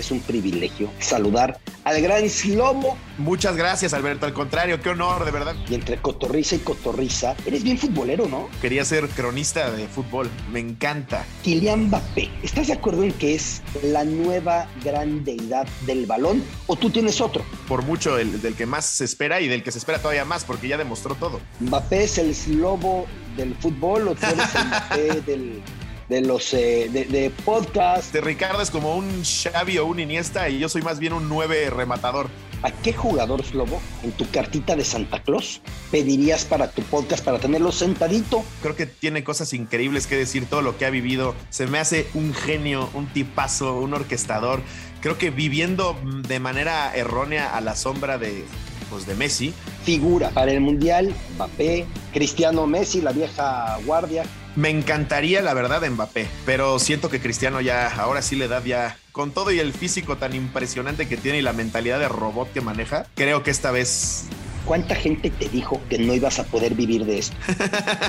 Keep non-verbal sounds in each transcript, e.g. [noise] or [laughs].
es un privilegio saludar al gran Slobo. Muchas gracias, Alberto. Al contrario, qué honor, de verdad. Y entre cotorriza y cotorriza, eres bien futbolero, ¿no? Quería ser cronista de fútbol. Me encanta. Kylian Mbappé, ¿estás de acuerdo en que es la nueva gran deidad del balón o tú tienes otro? Por mucho el, del que más se espera y del que se espera todavía más porque ya demostró todo. ¿Mbappé es el Slobo del fútbol o tú eres el [laughs] Mbappé del de los eh, de, podcast. De Ricardo es como un Xavi o un Iniesta y yo soy más bien un nueve rematador. ¿A qué jugador, Slobo, en tu cartita de Santa Claus pedirías para tu podcast para tenerlo sentadito? Creo que tiene cosas increíbles que decir, todo lo que ha vivido. Se me hace un genio, un tipazo, un orquestador. Creo que viviendo de manera errónea a la sombra de, pues, de Messi. Figura para el Mundial, Mbappé, Cristiano Messi, la vieja guardia. Me encantaría, la verdad, Mbappé, pero siento que Cristiano ya, ahora sí le da ya, con todo y el físico tan impresionante que tiene y la mentalidad de robot que maneja, creo que esta vez... ¿Cuánta gente te dijo que no ibas a poder vivir de esto?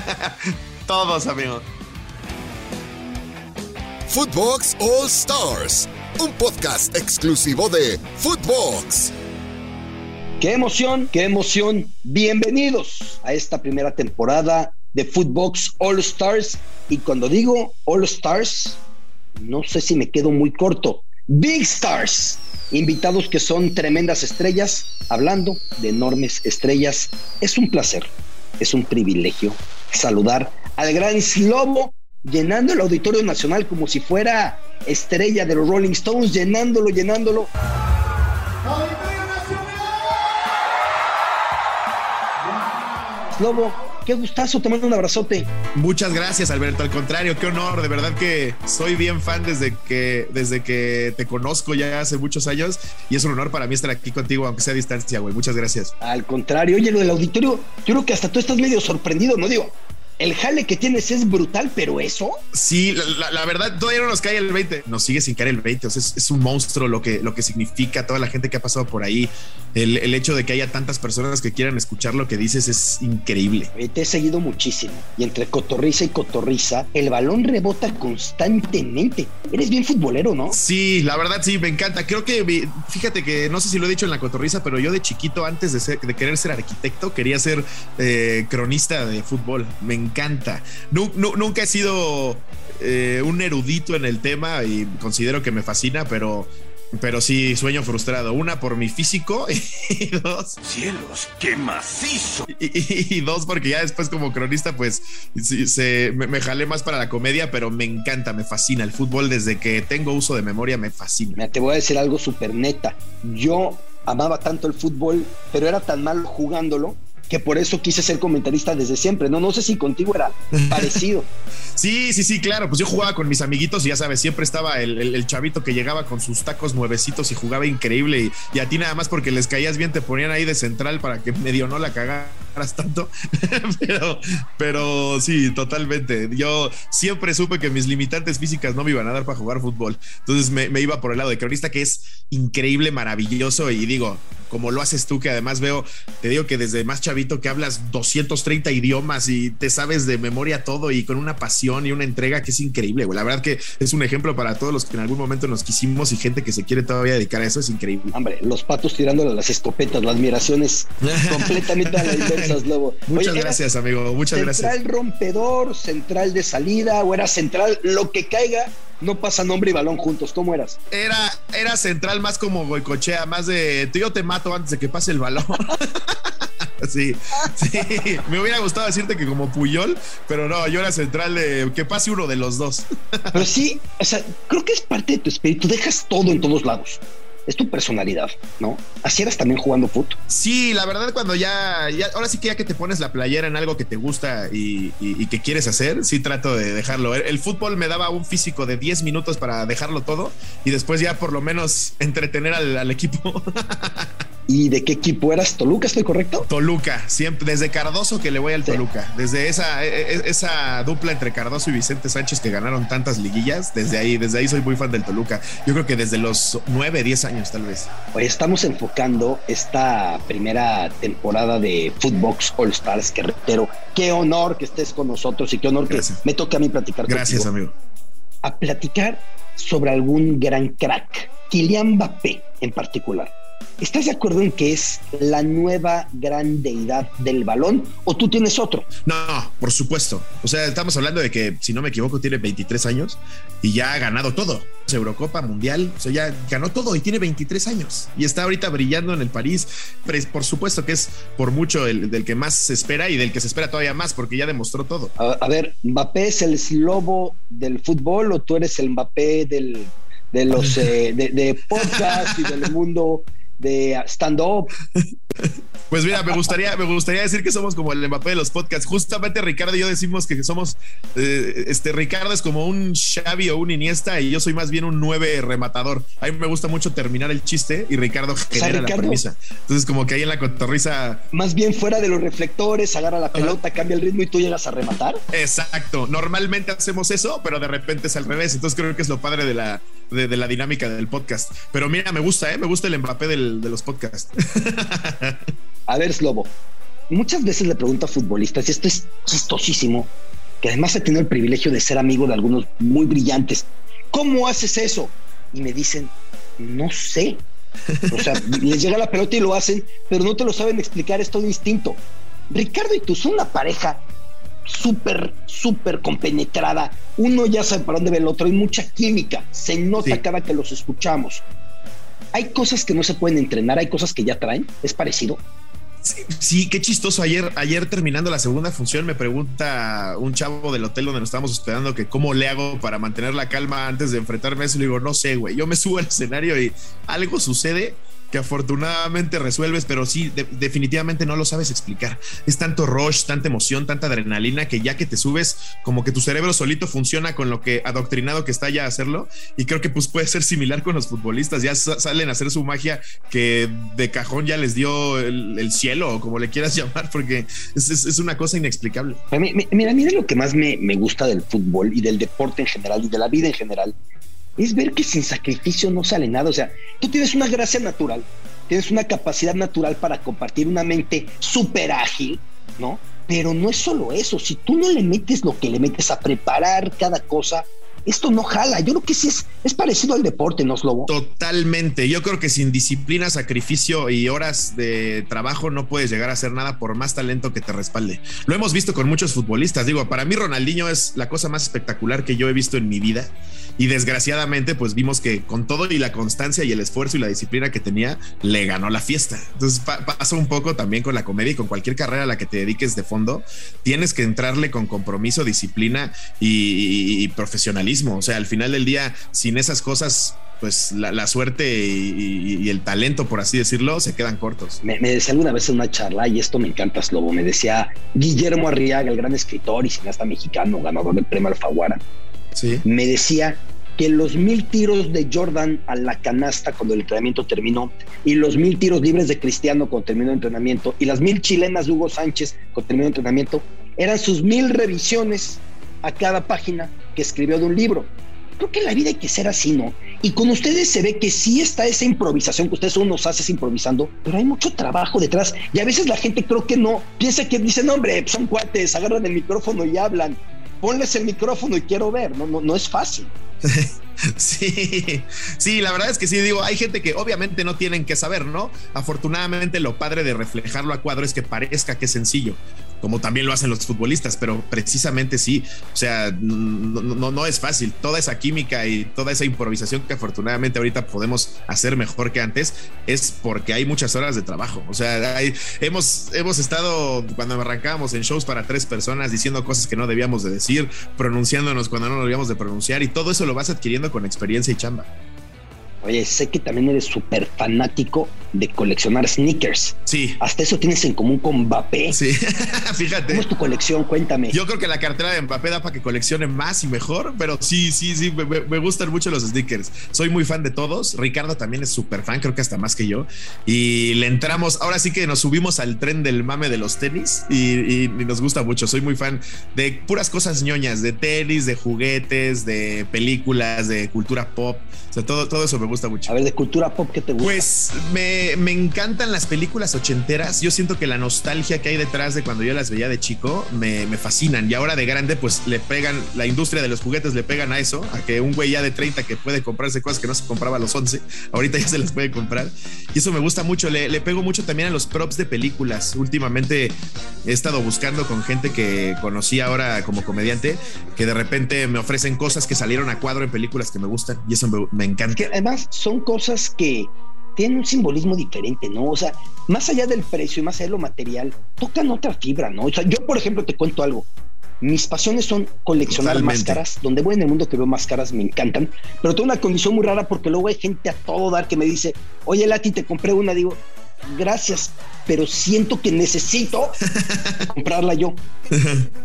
[laughs] Todos, amigo. Footbox All Stars, un podcast exclusivo de Footbox. ¡Qué emoción! ¡Qué emoción! Bienvenidos a esta primera temporada de Footbox All Stars. Y cuando digo All Stars, no sé si me quedo muy corto. Big Stars, invitados que son tremendas estrellas, hablando de enormes estrellas. Es un placer, es un privilegio saludar al gran Slobo, llenando el Auditorio Nacional como si fuera estrella de los Rolling Stones, llenándolo, llenándolo. Slobo, Qué gustazo, te mando un abrazote. Muchas gracias, Alberto. Al contrario, qué honor. De verdad que soy bien fan desde que, desde que te conozco ya hace muchos años y es un honor para mí estar aquí contigo, aunque sea a distancia, güey. Muchas gracias. Al contrario, oye, lo del auditorio, yo creo que hasta tú estás medio sorprendido, ¿no? Digo, el jale que tienes es brutal, pero eso. Sí, la, verdad, todavía no nos cae el 20. Nos sigue sin caer el 20. O sea, es, un monstruo lo que, lo que significa toda la gente que ha pasado por ahí. El, hecho de que haya tantas personas que quieran escuchar lo que dices es increíble. Te he seguido muchísimo. Y entre cotorriza y cotorriza, el balón rebota constantemente. Eres bien futbolero, ¿no? Sí, la verdad sí, me encanta. Creo que, fíjate que no sé si lo he dicho en la cotorriza, pero yo de chiquito, antes de, de querer ser arquitecto, quería ser eh, cronista de fútbol. Me encanta. Nunca he sido eh, un erudito en el tema y considero que me fascina, pero, pero sí, sueño frustrado. Una por mi físico [laughs] y dos. ¡Cielos, qué macizo! Y, dos, porque ya después, como cronista, pues se, me, jalé más para la comedia, pero me encanta, me fascina. El fútbol, desde que tengo uso de memoria, me fascina. te voy a decir algo súper neta. Yo amaba tanto el fútbol, pero era tan malo jugándolo que por eso quise ser comentarista desde siempre. No, no sé si contigo era [laughs] parecido. sí, sí, sí, claro. Pues yo jugaba con mis amiguitos y ya sabes, siempre estaba el, chavito que llegaba con sus tacos nuevecitos y jugaba increíble. Y, a ti nada más porque les caías bien, te ponían ahí de central para que medio no la cagaras tanto. [laughs] pero, pero sí, totalmente. Yo siempre supe que mis limitantes físicas no me iban a dar para jugar fútbol. Entonces me, me iba por el lado de cronista, que es increíble, maravilloso. Y digo, como lo haces tú, que además veo, te digo que desde más chavito que hablas 230 idiomas y te sabes de memoria todo y con una pasión y una entrega que es increíble, güey. La verdad que es un ejemplo para todos los que en algún momento nos quisimos y gente que se quiere todavía dedicar a eso, es increíble. Hombre, los patos tirándole las escopetas, la admiración es [laughs] completamente a la inversa, Lobo. Muchas gracias, amigo, muchas gracias. Central rompedor, central de salida o era central, lo que caiga no pasa nombre y balón juntos. ¿Cómo eras? Era, era central más como Goicochea, más de yo te mato antes de que pase el balón. [laughs] sí, sí. [laughs] Me hubiera gustado decirte que como Puyol, pero no, yo era central de que pase uno de los dos. pero sí, o sea, creo que es parte de tu espíritu. Dejas todo en todos lados es tu personalidad, ¿no? Así eras también jugando fútbol. Sí, la verdad, cuando ya, ahora sí que ya que te pones la playera en algo que te gusta y, que quieres hacer, sí trato de dejarlo. El, fútbol me daba un físico de 10 minutos para dejarlo todo y después ya por lo menos entretener al, al equipo. [laughs] ¿Y de qué equipo eras? ¿Toluca, estoy correcto? Toluca, siempre, desde Cardoso que le voy al Toluca. Desde esa, e, e, esa dupla entre Cardoso y Vicente Sánchez que ganaron tantas liguillas, desde ahí, desde ahí soy muy fan del Toluca. Yo creo que desde los 9, 10 años tal vez. Hoy estamos enfocando esta primera temporada de Footbox All Stars, que reitero, qué honor que estés con nosotros y qué honor que me toque a mí platicar Gracias, amigo. A platicar sobre algún gran crack Kylian Mbappé en particular, ¿Estás de acuerdo en que es la nueva gran deidad del balón o tú tienes otro? No, por supuesto. O sea, estamos hablando de que, si no me equivoco, tiene 23 años y ya ha ganado todo. Eurocopa, Mundial, o sea, ya ganó todo y tiene 23 años y está ahorita brillando en el París. Por supuesto que es por mucho el del que más se espera y del que se espera todavía más porque ya demostró todo. A, ver, ¿Mbappé es el lobo del fútbol o tú eres el Mbappé del, de los [laughs] eh, de, de podcast y del mundo de stand-up. Pues mira, me gustaría, me gustaría decir que somos como el Mbappé de los podcasts. Justamente Ricardo y yo decimos que somos, eh, este Ricardo es como un Xavi o un Iniesta y yo soy más bien un nueve rematador. A mí me gusta mucho terminar el chiste y Ricardo genera la premisa. Entonces como que ahí en la cotorriza... Más bien fuera de los reflectores, agarra la pelota, cambia el ritmo y tú llegas a rematar. Exacto. Normalmente hacemos eso, pero de repente es al revés. Entonces creo que es lo padre de la, de, la dinámica del podcast. Pero mira, me gusta, ¿eh? Me gusta el Mbappé de los podcasts. [laughs] A ver, Slobo, muchas veces le pregunto a futbolistas, y esto es chistosísimo, que además he tenido el privilegio de ser amigo de algunos muy brillantes. ¿Cómo haces eso? Y me dicen, no sé. O sea, [laughs] les llega la pelota y lo hacen, pero no te lo saben explicar, es todo instinto. Ricardo y tú son una pareja súper, súper compenetrada. Uno ya sabe para dónde ve el otro, hay mucha química, se nota cada que los escuchamos. Hay cosas que no se pueden entrenar, hay cosas que ya traen, es parecido. Sí, qué chistoso. Ayer, ayer terminando la segunda función, me pregunta un chavo del hotel donde nos estábamos hospedando que cómo le hago para mantener la calma antes de enfrentarme a eso. Le digo, no sé, güey. Yo me subo al escenario y algo sucede que afortunadamente resuelves, pero sí, definitivamente no lo sabes explicar. Es tanto rush, tanta emoción, tanta adrenalina que ya que te subes, como que tu cerebro solito funciona con lo que adoctrinado que está ya a hacerlo. Y creo que pues puede ser similar con los futbolistas. Ya salen a hacer su magia que de cajón ya les dio el, cielo o como le quieras [laughs] llamar, porque es, una cosa inexplicable. Mira, mira lo que más me, me gusta del fútbol y del deporte en general y de la vida en general es ver que sin sacrificio no sale nada. O sea, tú tienes una gracia natural, tienes una capacidad natural para compartir una mente súper ágil, ¿no? Pero no es solo eso, si tú no le metes lo que le metes a preparar cada cosa, esto no jala. Yo creo que sí es, es parecido al deporte, ¿no, Slobo? Totalmente. Yo creo que sin disciplina, sacrificio y horas de trabajo no puedes llegar a hacer nada por más talento que te respalde. Lo hemos visto con muchos futbolistas. Digo, para mí Ronaldinho es la cosa más espectacular que yo he visto en mi vida. Y desgraciadamente, pues vimos que con todo y la constancia y el esfuerzo y la disciplina que tenía, le ganó la fiesta. Entonces pasa un poco también con la comedia y con cualquier carrera a la que te dediques de fondo. Tienes que entrarle con compromiso, disciplina y profesionalismo o sea, al final del día, sin esas cosas, pues la, suerte y, el talento, por así decirlo, se quedan cortos. Me, decía alguna vez en una charla, y esto me encanta, Slobo, me decía Guillermo Arriaga, el gran escritor y cineasta mexicano, ganador del premio Alfaguara. Sí. Me decía que los mil tiros de Jordan a la canasta cuando el entrenamiento terminó y los mil tiros libres de Cristiano cuando terminó el entrenamiento y las mil chilenas de Hugo Sánchez cuando terminó el entrenamiento eran sus mil revisiones a cada página que escribió de un libro. Creo que en la vida hay que ser así, ¿no? Y con ustedes se ve que sí está esa improvisación que ustedes unos haces improvisando, pero hay mucho trabajo detrás. Y a veces la gente creo que no, piensa que dicen, hombre, son cuates, agarran el micrófono y hablan. Ponles el micrófono y quiero ver, no, no, es fácil. [laughs] Sí, sí, la verdad es que sí, digo, hay gente que obviamente no tienen que saber, ¿no? Afortunadamente lo padre de reflejarlo a cuadro es que parezca que es sencillo, como también lo hacen los futbolistas, pero precisamente sí, o sea, no, no, es fácil. Toda esa química y toda esa improvisación que afortunadamente ahorita podemos hacer mejor que antes es porque hay muchas horas de trabajo. O sea, hemos, hemos estado cuando arrancábamos en shows para tres personas diciendo cosas que no debíamos de decir, pronunciándonos cuando no debíamos de pronunciar y todo eso lo vas adquiriendo con experiencia y chamba. Oye, sé que también eres súper fanático de coleccionar sneakers. Sí. Hasta eso tienes en común con Mbappé. Sí, [laughs] fíjate. ¿Cómo es tu colección? Cuéntame. Yo creo que la cartera de Mbappé da para que coleccione más y mejor, pero sí, sí, sí, me, gustan mucho los sneakers. Soy muy fan de todos. Ricardo también es súper fan, creo que hasta más que yo. Y le entramos, ahora sí que nos subimos al tren del mame de los tenis y, y nos gusta mucho. Soy muy fan de puras cosas ñoñas, de tenis, de juguetes, de películas, de cultura pop. O sea, todo, todo eso me gusta mucho. A ver, de cultura pop, ¿qué te gusta? Pues me, me encantan las películas ochenteras. Yo siento que la nostalgia que hay detrás de cuando yo las veía de chico me, me fascinan. Y ahora de grande, pues le pegan, la industria de los juguetes le pegan a eso, a que un güey ya de 30 que puede comprarse cosas que no se compraba a los 11, ahorita ya se las puede comprar. Y eso me gusta mucho. Le, le pego mucho también a los props de películas. Últimamente he estado buscando con gente que conocí ahora como comediante, que de repente me ofrecen cosas que salieron a cuadro en películas que me gustan. Y eso me, me encanta. Que además son cosas que tienen un simbolismo diferente, ¿no? O sea, más allá del precio y más allá de lo material, tocan otra fibra, ¿no? O sea, yo, por ejemplo, te cuento algo. Mis pasiones son coleccionar Totalmente. máscaras. Donde voy en el mundo que veo máscaras me encantan. Pero tengo una condición muy rara porque luego hay gente a todo dar que me dice, oye, Lati, te compré una. Digo, gracias, pero siento que necesito [laughs] comprarla yo.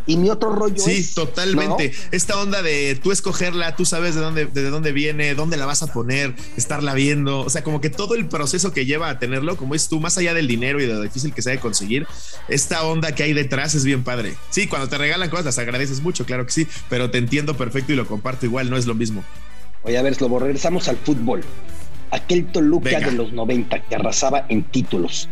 Y mi otro rollo Sí, es, totalmente. ¿no? Esta onda de tú escogerla, tú sabes de dónde, de dónde viene, dónde la vas a poner, estarla viendo. O sea, como que todo el proceso que lleva a tenerlo, como es tú, más allá del dinero y de lo difícil que sea de conseguir, esta onda que hay detrás es bien padre. Sí, cuando te regalan cosas las agradeces mucho, claro que sí, pero te entiendo perfecto y lo comparto igual, no es lo mismo. Oye, a ver, Slobo, regresamos al fútbol. Aquel Toluca Venga. de los 90 que arrasaba en títulos.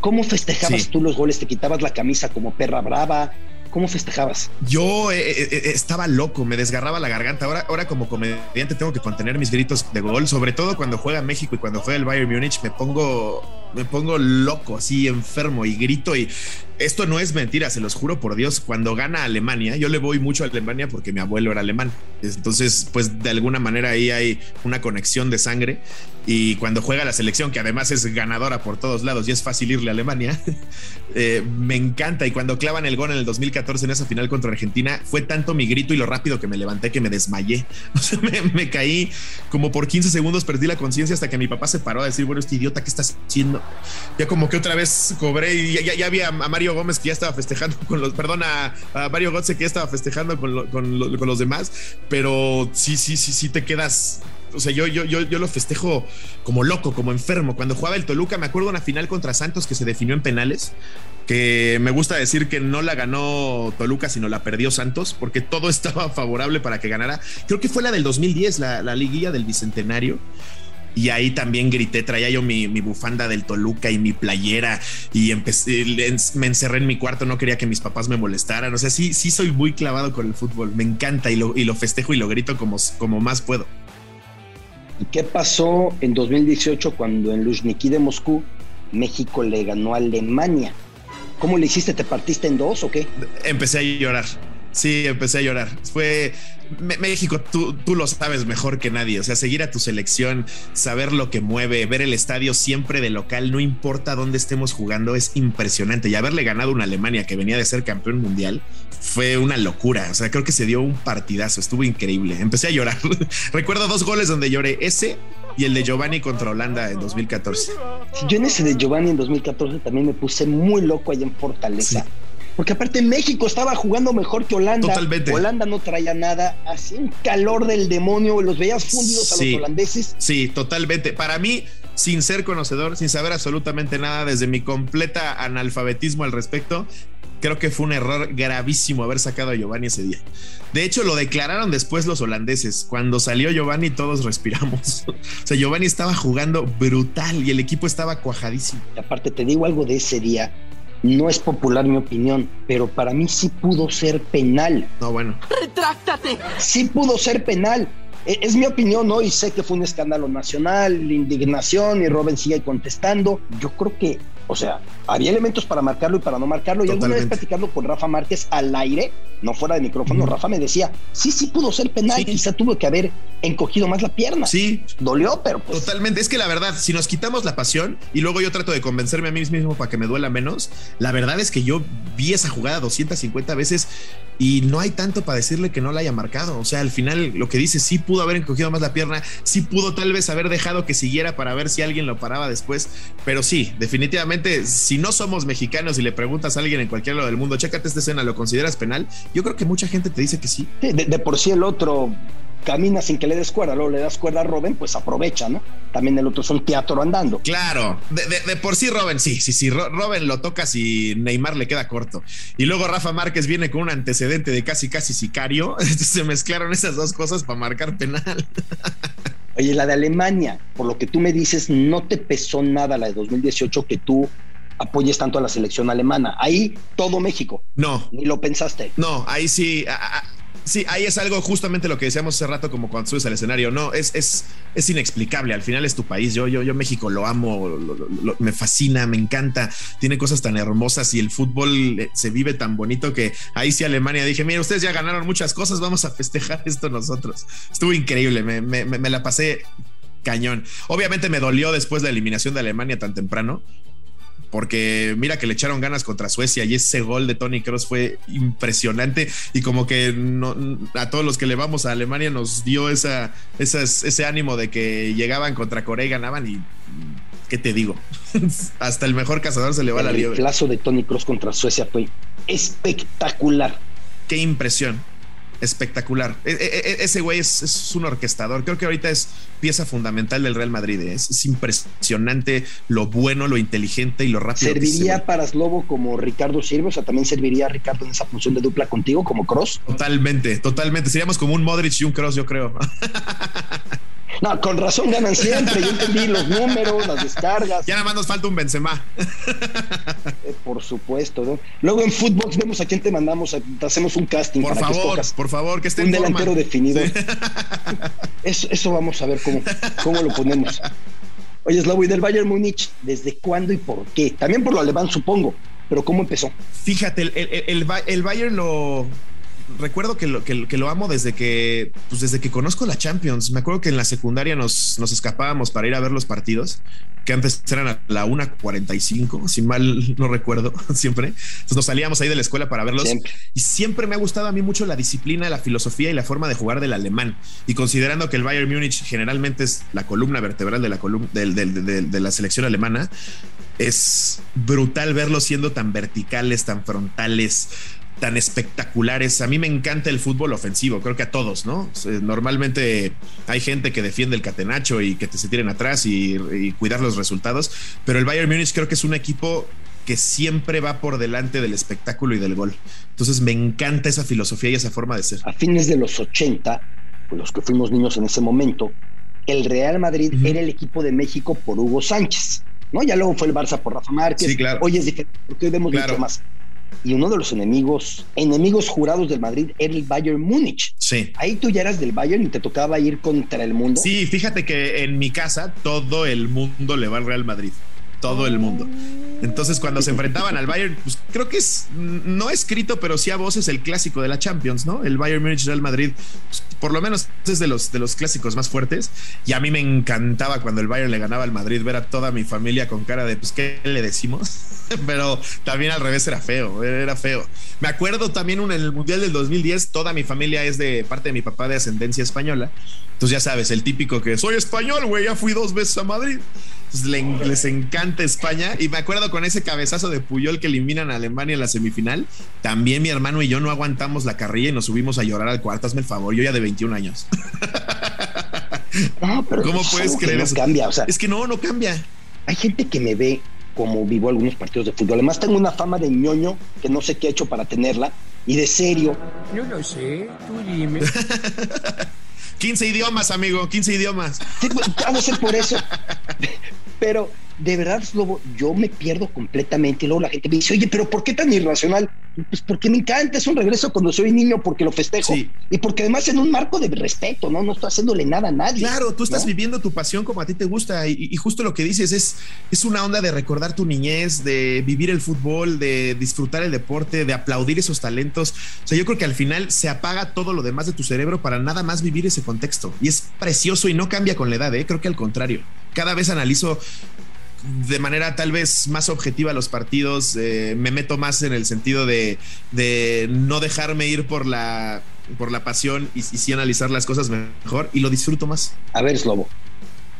¿Cómo festejabas Sí. tú los goles? ¿Te quitabas la camisa como perra brava? ¿Cómo festejabas? Yo eh, eh, eh, estaba loco, me desgarraba la garganta. Ahora, ahora como comediante tengo que contener mis gritos de gol, sobre todo cuando juega México y cuando juega el Bayern Múnich me pongo, me pongo loco, así enfermo y grito y esto no es mentira, se los juro por Dios. Cuando gana Alemania, yo le voy mucho a Alemania porque mi abuelo era alemán. Entonces, pues de alguna manera ahí hay una conexión de sangre. Y cuando juega la selección, que además es ganadora por todos lados y es fácil irle a Alemania, [laughs] eh, me encanta. Y cuando clavan el gol en el 2014 en esa final contra Argentina, fue tanto mi grito y lo rápido que me levanté que me desmayé. [laughs] Me, caí como por 15 segundos, perdí la conciencia hasta que mi papá se paró a decir, bueno, este idiota, ¿qué estás haciendo? Ya como que otra vez cobré y ya, ya, vi a, a Gómez que ya estaba festejando con los, perdón, a, a Mario que ya estaba festejando con, con, lo- con los demás, pero sí, sí, sí, sí te quedas o sea, yo, yo, yo, yo lo festejo como loco, como enfermo. Cuando jugaba el Toluca, me acuerdo una final contra Santos que se definió en penales, que me gusta decir que no la ganó Toluca, sino la perdió Santos, porque todo [laughs] estaba favorable para que ganara. Creo que fue la del 2010, la, la liguilla del Bicentenario. Y ahí también grité, traía yo mi, mi bufanda del Toluca y mi playera y empecé, me encerré en mi cuarto, no quería que mis papás me molestaran. O sea, sí, sí soy muy clavado con el fútbol, me encanta y lo, y lo festejo y lo grito como, como más puedo. ¿Y qué pasó en 2018 cuando en Luzhniki de Moscú México le ganó a Alemania? ¿Cómo le hiciste? ¿Te partiste en dos o qué? Empecé a llorar. Sí, empecé a llorar. Fue México, tú, tú lo sabes mejor que nadie. O sea, seguir a tu selección, saber lo que mueve, ver el estadio siempre de local, no importa dónde estemos jugando, es impresionante. Y haberle ganado a una Alemania que venía de ser campeón mundial fue una locura. O sea, creo que se dio un partidazo, estuvo increíble. Empecé a llorar. [laughs] Recuerdo dos goles donde lloré, ese y el de Giovanni contra Holanda en 2014. Sí, Yo en ese de Giovanni en 2014 también me puse muy loco allá en Fortaleza. Sí. Porque aparte México estaba jugando mejor que Holanda. Totalmente. Holanda no traía nada, hacía un calor del demonio, los veías fundidos a los holandeses. Sí, totalmente. Para mí, sin ser conocedor, sin saber absolutamente nada, desde mi completa analfabetismo al respecto, creo que fue un error gravísimo haber sacado a Giovanni ese día. De hecho, lo declararon después los holandeses. Cuando salió Giovanni, todos [laughs] respiramos. o sea, Giovanni estaba jugando brutal y el equipo estaba cuajadísimo. Y aparte te digo algo de ese día, no es popular mi opinión, pero para mí sí pudo ser penal. No, bueno. ¡Retráctate! sí pudo ser penal. E- Es mi opinión, ¿no? Y sé que fue un escándalo nacional, indignación, y Robin sigue contestando. Yo creo que, o sea, había elementos para marcarlo y para no marcarlo. Y alguna vez platicando con Rafa Márquez al aire, no fuera de micrófono. Rafa me decía, sí, sí pudo ser penal, Sí. quizá tuvo que haber encogido más la pierna. Sí, Dolió, pero pues... Totalmente. Es que la verdad, si nos quitamos la pasión y luego yo trato de convencerme a mí mismo para que me duela menos, la verdad es que yo vi esa jugada 250 veces y no hay tanto para decirle que no la haya marcado. O sea, al final lo que dice, sí pudo haber encogido más la pierna, sí pudo tal vez haber dejado que siguiera para ver si alguien lo paraba después. Pero sí, definitivamente, si no somos mexicanos y le preguntas a alguien en cualquier lado del mundo, chécate esta escena, ¿lo consideras penal? Yo creo que mucha gente te dice que sí. De, de por sí el otro camina sin que le des cuerda, luego le das cuerda a Robin, pues aprovecha, ¿no? También el otro es un teatro andando. Claro, de, de- de por sí Robin, sí, sí, sí, Ro- Robin lo toca si Neymar le queda corto. Y luego Rafa Márquez viene con un antecedente de casi, casi sicario. [laughs] Se mezclaron esas dos cosas para marcar penal. [laughs] Oye, la de Alemania, por lo que tú me dices, no te pesó nada la de 2018 que tú apoyes tanto a la selección alemana. Ahí todo México. No. Ni lo pensaste. No, ahí sí. Sí, ahí es algo justamente lo que decíamos hace rato, como cuando subes al escenario. No, es, es, es inexplicable. Al final es tu país. Yo, yo, yo México lo amo, me fascina, me encanta. Tiene cosas tan hermosas y el fútbol eh, se vive tan bonito que ahí sí Alemania dije, mira, ustedes ya ganaron muchas cosas, vamos a festejar esto nosotros. Estuvo increíble, me, me, me la pasé cañón. Obviamente me dolió después de la eliminación de Alemania tan temprano, porque mira que le echaron ganas contra Suecia y ese gol de Tony Cross fue impresionante y como que a todos los que le vamos a Alemania nos dio esa, ese ánimo de que llegaban contra Corea y ganaban y ¿qué te digo? [laughs] Hasta el mejor cazador se le va la liebre. El plazo de Tony Cross contra Suecia fue espectacular. Qué impresión espectacular. E, e, e, ese güey es, un orquestador. Creo que ahorita es pieza fundamental del Real Madrid. ¿eh? Es, impresionante lo bueno, lo inteligente y lo rápido. ¿Serviría para Slobo como Ricardo Sirve? O sea, también serviría Ricardo en esa función de dupla contigo como Cross. Totalmente, totalmente. Seríamos como un Modric y un Cross, yo creo. [laughs] No, con razón ganan siempre. Yo entendí los números, las descargas. Ya nada más nos falta un Benzema. Eh, por supuesto, ¿no? Luego en fútbol vemos a quién te mandamos, hacemos un casting. Por para favor, que por favor, que esté un delantero definido. [laughs] Eso, eso, vamos a ver cómo, cómo lo ponemos. Oye, Slavo, y del Bayern Múnich, ¿desde cuándo y por qué? También por lo alemán, supongo, pero ¿cómo empezó? Fíjate, el, el, el Bayern lo, recuerdo que lo, que, lo amo desde que, pues desde que conozco la Champions. Me acuerdo que en la secundaria nos, nos escapábamos para ir a ver los partidos, que antes eran a la 1.45, si mal [laughs] no recuerdo, [laughs] siempre. Entonces nos salíamos ahí de la escuela para verlos. Y siempre me ha gustado a mí mucho la disciplina, la filosofía y la forma de jugar del alemán. Y considerando que el Bayern Múnich generalmente es la columna vertebral de la, columna, de la selección alemana, es brutal verlos siendo tan verticales, tan frontales, tan espectaculares. A mí me encanta el fútbol ofensivo, creo que a todos, ¿no? Normalmente hay gente que defiende el catenacho y que te se tiren atrás y, cuidar los resultados, pero el Bayern Múnich creo que es un equipo que siempre va por delante del espectáculo y del gol. Entonces me encanta esa filosofía y esa forma de ser. A fines de los 80, los que fuimos niños en ese momento, el Real Madrid era el equipo de México por Hugo Sánchez, ¿no? Ya luego fue el Barça por Rafa Márquez. Sí, claro. Hoy es diferente, porque hoy vemos mucho más y uno de los enemigos, enemigos jurados del Madrid era el Bayern Múnich. Sí. Ahí tú ya eras del Bayern y te tocaba ir contra el mundo. Sí, fíjate que en mi casa todo el mundo le va al Real Madrid. Todo el mundo. Entonces, cuando se enfrentaban al Bayern, pues creo que es no escrito, pero sí a voces el clásico de la Champions, ¿no? El Bayern Munich Real Madrid, pues, por lo menos es de los, de los clásicos más fuertes. Y a mí me encantaba cuando el Bayern le ganaba al Madrid ver a toda mi familia con cara de, pues, ¿qué le decimos? [laughs] pero también al revés era feo, era feo. Me acuerdo también en el Mundial del 2010, toda mi familia es de parte de mi papá de ascendencia española. Entonces, ya sabes, el típico que soy español, güey, ya fui dos veces a Madrid. les encanta España. Y me acuerdo con ese cabezazo de Puyol que eliminan a Alemania en la semifinal. También mi hermano y yo no aguantamos la carrilla y nos subimos a llorar al cuarto. Hazme el favor, yo ya de 21 años. [laughs] No, pero ¿Cómo puedes creer eso? cambia, o sea, es que no, no cambia. Hay gente que me ve como vivo algunos partidos de fútbol. Además, tengo una fama de ñoño que no sé qué he hecho para tenerla y de serio. No lo sé, tú dime. [laughs] 15 idiomas, amigo, 15 idiomas. Sí, pues, ser por eso. Pero de verdad, Slobo, yo me pierdo completamente. Y luego la gente me dice, oye, pero ¿por qué tan irracional? Pues porque me encanta, es un regreso cuando soy niño, porque lo festejo. Y porque además en un marco de respeto, ¿no? No estoy haciéndole nada a nadie. Claro, tú estás viviendo tu pasión como a ti te gusta. Y, justo lo que dices es, es una onda de recordar tu niñez, de vivir el fútbol, de disfrutar el deporte, de aplaudir esos talentos. O sea, yo creo que al final se apaga todo lo demás de tu cerebro para nada más vivir ese contexto. Y es precioso y no cambia con la edad, ¿eh? Creo que al contrario. Cada vez analizo de manera tal vez más objetiva los partidos, eh, me meto más en el sentido de, no dejarme ir por la, por la pasión y, sí analizar las cosas mejor y lo disfruto más. A ver, Slobo,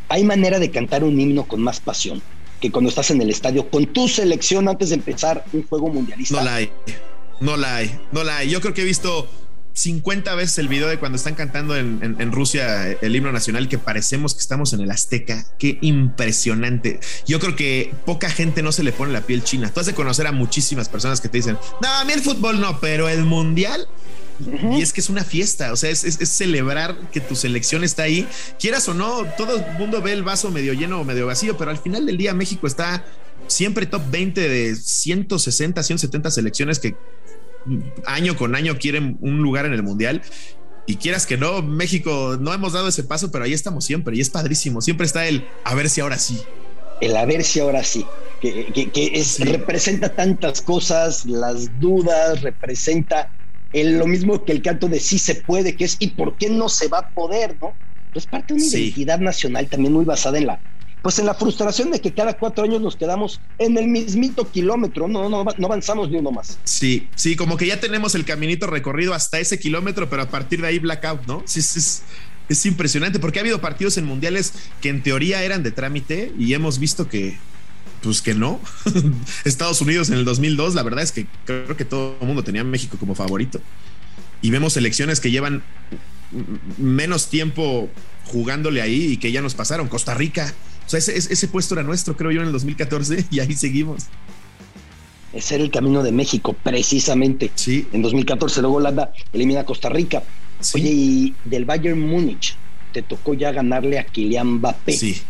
hay manera de cantar un himno con más pasión que cuando estás en el estadio con tu selección antes de empezar un juego mundialista. No la hay, no la hay, no la hay. Yo creo que he visto 50 veces el video de cuando están cantando en, Rusia el himno nacional que parecemos que estamos en el Azteca. Qué impresionante. Yo creo que poca gente no se le pone la piel china. Tú has de conocer a muchísimas personas que te dicen, no, a mí el fútbol no, pero el mundial Y es que es una fiesta, o sea, es, es, celebrar que tu selección está ahí. Quieras o no, todo el mundo ve el vaso medio lleno o medio vacío, pero al final del día México está siempre top 20 de 160, 170 selecciones que año con año quieren un lugar en el Mundial. Y quieras que no, México no hemos dado ese paso, pero ahí estamos siempre y es padrísimo. Siempre está el a ver si ahora sí. El a ver si ahora sí, que, es, representa tantas cosas, las dudas, representa el, lo mismo que el canto de sí se puede, que es y por qué no se va a poder, ¿no? Es parte de una identidad nacional también muy basada en la, pues en la frustración de que cada cuatro años nos quedamos en el mismito kilómetro, no, no, no avanzamos ni uno más. Sí, sí, como que ya tenemos el caminito recorrido hasta ese kilómetro, pero a partir de ahí blackout, ¿no? Sí, sí, es, es impresionante porque ha habido partidos en mundiales que en teoría eran de trámite y hemos visto que, pues que no. [laughs] Estados Unidos en el 2002, la verdad es que creo que todo el mundo tenía México como favorito. Y vemos selecciones que llevan menos tiempo jugándole ahí y que ya nos pasaron. Costa Rica, o sea, ese, ese puesto era nuestro, creo yo, en el 2014 [laughs] y ahí seguimos. Ese era el camino de México, precisamente. Sí. En 2014, luego Holanda elimina a Costa Rica. Oye, y del Bayern Múnich, te tocó ya ganarle a Kylian Mbappé. Sí.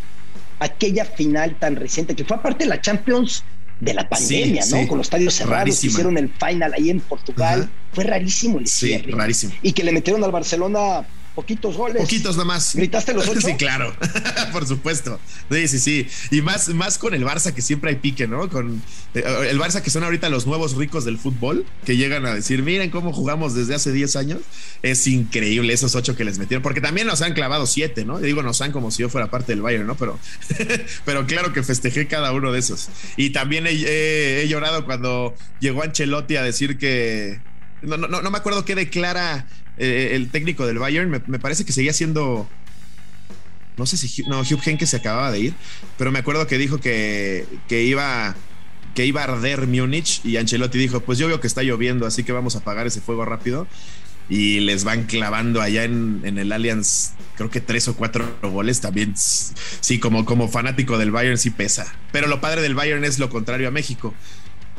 Aquella final tan reciente, que fue aparte de la Champions de la pandemia, ¿no? Con los estadios cerrados, hicieron el final ahí en Portugal. Fue rarísimo el Sí, rarísimo. Y que le metieron al Barcelona poquitos goles. Poquitos nomás. ¿Gritaste los [laughs] ocho? Sí, claro, [laughs] por supuesto. Sí, sí, sí. Y más, más con el Barça, que siempre hay pique, ¿no? Con eh, el Barça, que son ahorita los nuevos ricos del fútbol, que llegan a decir, miren cómo jugamos desde hace 10 años. Es increíble esos ocho que les metieron, porque también nos han clavado siete, ¿no? digo, nos han como si yo fuera parte del Bayern, ¿no? Pero, [laughs] pero claro que festejé cada uno de esos. Y también he, llorado cuando llegó Ancelotti a decir que no, no, no, me acuerdo qué declara eh, el técnico del Bayern, me, parece que seguía siendo. No sé si no, Hugh Henke se acababa de ir, pero me acuerdo que dijo que, que iba que iba a arder Múnich y Ancelotti dijo, pues yo veo que está lloviendo, así que vamos a apagar ese fuego rápido. Y les van clavando allá en, en el Allianz, creo que tres o cuatro goles también. Sí, como, como fanático del Bayern sí pesa. Pero lo padre del Bayern es lo contrario a México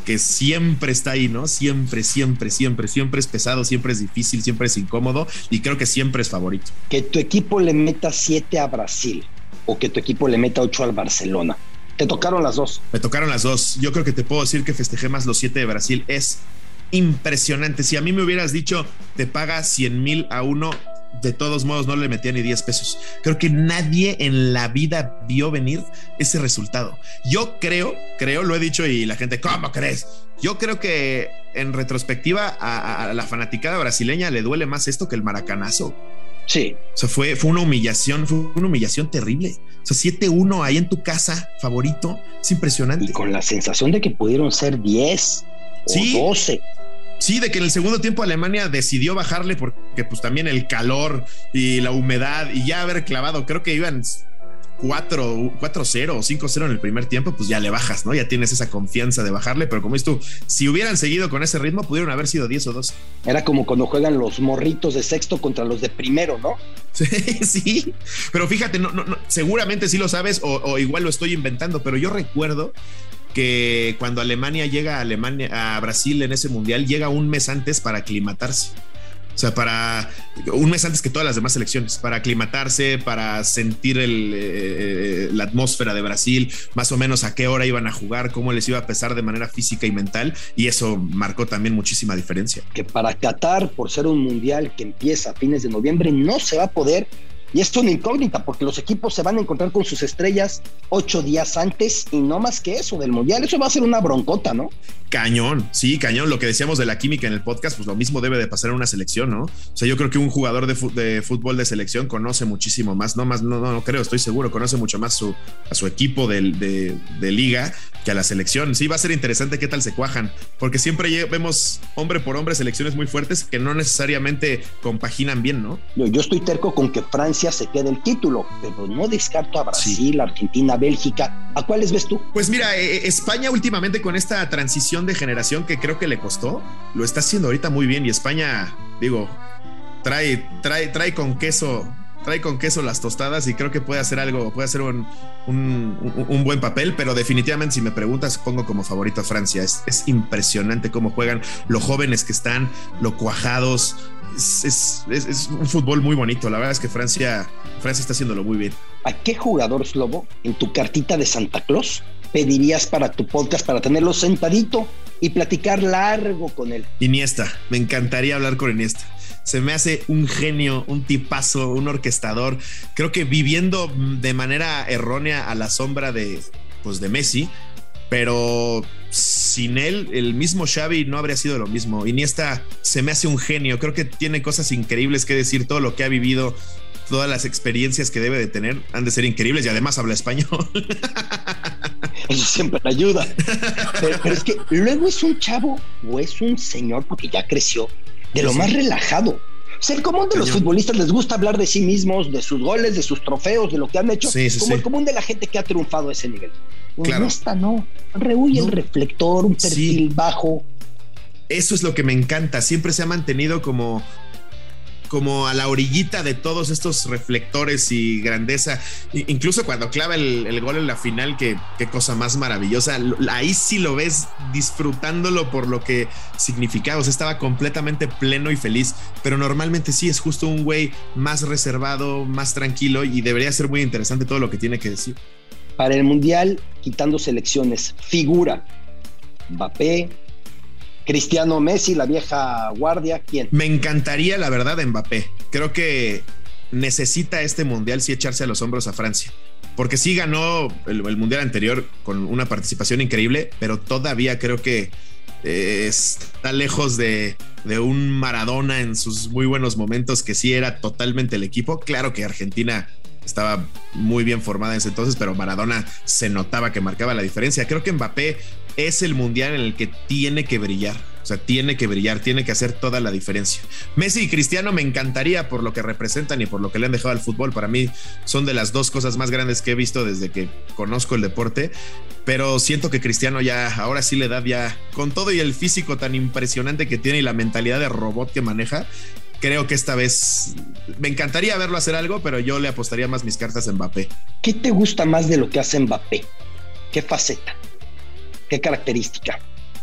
que siempre está ahí, ¿no? Siempre, siempre, siempre, siempre es pesado, siempre es difícil, siempre es incómodo y creo que siempre es favorito. Que tu equipo le meta siete a Brasil o que tu equipo le meta ocho al Barcelona. Te tocaron las dos. Me tocaron las dos. Yo creo que te puedo decir que festejé más los siete de Brasil. Es impresionante. Si a mí me hubieras dicho, te paga 100 mil a uno, de todos modos no le metía ni 10 pesos. Creo que nadie en la vida vio venir ese resultado. Yo creo, creo, lo he dicho y la gente, ¿cómo crees? Yo creo que en retrospectiva a, la fanaticada brasileña le duele más esto que el maracanazo. Sí. O sea, fue, fue una humillación, fue una humillación terrible. O sea, 7-1 ahí en tu casa, favorito, es impresionante. Y con la sensación de que pudieron ser 10 o 12. Sí, de que en el segundo tiempo Alemania decidió bajarle porque pues también el calor y la humedad y ya haber clavado, creo que iban 4, 0 o 5-0 en el primer tiempo, pues ya le bajas, ¿no? Ya tienes esa confianza de bajarle, pero como dices tú, si hubieran seguido con ese ritmo, pudieron haber sido 10 o 2. Era como cuando juegan los morritos de sexto contra los de primero, ¿no? Sí, [laughs] sí. Pero fíjate, no, no, seguramente sí lo sabes o, o igual lo estoy inventando, pero yo recuerdo que cuando Alemania llega a Alemania a Brasil en ese mundial llega un mes antes para aclimatarse. O sea, para un mes antes que todas las demás selecciones, para aclimatarse, para sentir el, eh, la atmósfera de Brasil, más o menos a qué hora iban a jugar, cómo les iba a pesar de manera física y mental, y eso marcó también muchísima diferencia. Que para Qatar, por ser un mundial que empieza a fines de noviembre, no se va a poder y esto es una incógnita porque los equipos se van a encontrar con sus estrellas ocho días antes y no más que eso del Mundial. Eso va a ser una broncota, ¿no? Cañón, sí, cañón. Lo que decíamos de la química en el podcast, pues lo mismo debe de pasar en una selección, ¿no? O sea, yo creo que un jugador de, fútbol de selección conoce muchísimo más, no más, no, no, creo, estoy seguro, conoce mucho más su, a su equipo de, de, liga que a la selección. Sí, va a ser interesante qué tal se cuajan, porque siempre vemos hombre por hombre selecciones muy fuertes que no necesariamente compaginan bien, ¿no? Yo, yo estoy terco con que Francia se quede el título, pero no descarto a Brasil, Argentina, Bélgica. ¿A cuáles ves tú? Pues mira, eh, eh, España últimamente con esta transición de generación que creo que le costó, lo está haciendo ahorita muy bien y España, digo, trae, trae, trae con queso trae con queso las tostadas y creo que puede hacer algo, puede hacer un, buen papel, pero definitivamente si me preguntas, pongo como favorito a Francia. Es, es impresionante cómo juegan, lo jóvenes que están, lo cuajados. Es, es, un fútbol muy bonito. La verdad es que Francia, Francia está haciéndolo muy bien. ¿A qué jugador, Slobo, en tu cartita de Santa Claus pedirías para tu podcast para tenerlo sentadito y platicar largo con él? Iniesta, me encantaría hablar con Iniesta. Se me hace un genio, un tipazo, un orquestador. Creo que viviendo de manera errónea a la sombra de, pues de Messi, pero sin él, el mismo Xavi no habría sido lo mismo. Iniesta se me hace un genio. Creo que tiene cosas increíbles que decir. Todo lo que ha vivido, todas las experiencias que debe de tener han de ser increíbles y además habla español. [laughs] Eso siempre ayuda. Pero, es que luego es un chavo o es un señor porque ya creció de lo más relajado. O sea, el común de los futbolistas les gusta hablar de sí mismos, de sus goles, de sus trofeos, de lo que han hecho, como el común de la gente que ha triunfado a ese nivel. Claro. Esta no, rehuye el reflector, un perfil bajo. Eso es lo que me encanta, siempre se ha mantenido como como a la orillita de todos estos reflectores y grandeza. Incluso cuando clava el, gol en la final, que qué cosa más maravillosa. Ahí sí lo ves disfrutándolo por lo que significaba. O sea, estaba completamente pleno y feliz. Pero normalmente sí es justo un güey más reservado, más tranquilo y debería ser muy interesante todo lo que tiene que decir. Para el Mundial, quitando selecciones, figura Mbappé, Cristiano Messi, la vieja guardia, ¿quién? Me encantaría, la verdad, Mbappé. Creo que necesita este mundial sí echarse a los hombros a Francia. Porque sí ganó el, mundial anterior con una participación increíble, pero todavía creo que eh, está lejos de, de, un Maradona en sus muy buenos momentos, que sí era totalmente el equipo. Claro que Argentina estaba muy bien formada en ese entonces, pero Maradona se notaba que marcaba la diferencia. Creo que Mbappé es el mundial en el que tiene que brillar. O sea, tiene que brillar, tiene que hacer toda la diferencia. Messi y Cristiano me encantaría por lo que representan y por lo que le han dejado al fútbol. Para mí son de las dos cosas más grandes que he visto desde que conozco el deporte. Pero siento que Cristiano ya, ahora sí le da ya, con todo y el físico tan impresionante que tiene y la mentalidad de robot que maneja, creo que esta vez me encantaría verlo hacer algo, pero yo le apostaría más mis cartas a Mbappé. ¿Qué te gusta más de lo que hace Mbappé? ¿Qué faceta? ¿Qué característica?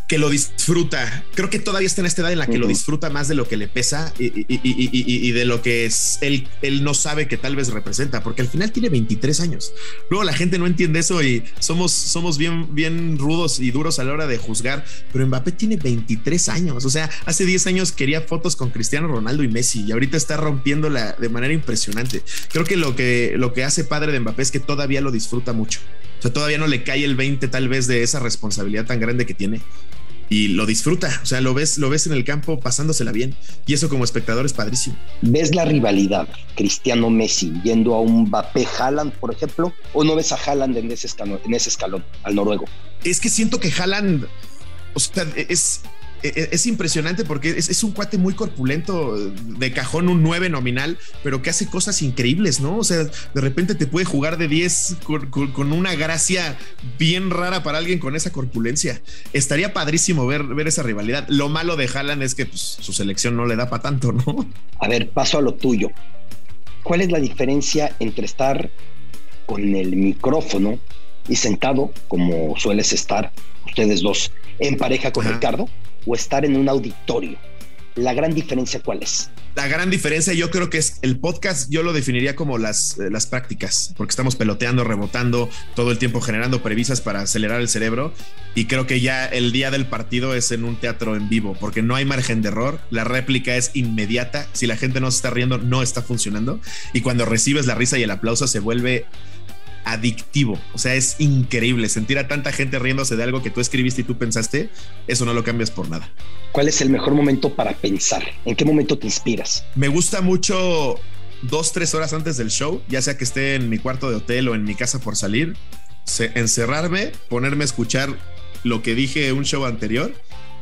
Que lo disfruta. Creo que todavía está en esta edad en la que lo disfruta más de lo que le pesa y, de lo que es él, él no sabe que tal vez representa, porque al final tiene 23 años. Luego la gente no entiende eso y somos, somos bien, bien rudos y duros a la hora de juzgar, pero Mbappé tiene 23 años. O sea, hace 10 años quería fotos con Cristiano Ronaldo y Messi y ahorita está rompiéndola de manera impresionante. Creo que lo que, lo que hace padre de Mbappé es que todavía lo disfruta mucho sea, todavía no le cae el 20 tal vez de esa responsabilidad tan grande que tiene y lo disfruta. O sea, lo ves, lo ves en el campo pasándosela bien. Y eso como espectador es padrísimo. ¿Ves la rivalidad Cristiano Messi yendo a un Mbappé Haaland, por ejemplo? ¿O no ves a Haaland en ese escalón, en ese escalón al noruego? Es que siento que Haaland, o sea, es, es impresionante porque es, un cuate muy corpulento, de cajón un 9 nominal, pero que hace cosas increíbles, ¿no? O sea, de repente te puede jugar de 10 con, una gracia bien rara para alguien con esa corpulencia. Estaría padrísimo ver, ver esa rivalidad. Lo malo de Haaland es que pues, su selección no le da para tanto, ¿no? A ver, paso a lo tuyo. ¿Cuál es la diferencia entre estar con el micrófono y sentado, como sueles estar, ustedes dos, en pareja con Ricardo? O estar en un auditorio. ¿La gran diferencia cuál es? La gran diferencia yo creo que es el podcast, yo lo definiría como las, eh, las prácticas, porque estamos peloteando, rebotando, todo el tiempo generando previsas para acelerar el cerebro y creo que ya el día del partido es en un teatro en vivo, porque no hay margen de error, la réplica es inmediata, si la gente no se está riendo no está funcionando y cuando recibes la risa y el aplauso se vuelve adictivo. O sea, es increíble sentir a tanta gente riéndose de algo que tú escribiste y tú pensaste. Eso no lo cambias por nada. ¿Cuál es el mejor momento para pensar? ¿En qué momento te inspiras? Me gusta mucho dos, tres horas antes del show, ya sea que esté en mi cuarto de hotel o en mi casa por salir, encerrarme, ponerme a escuchar lo que dije en un show anterior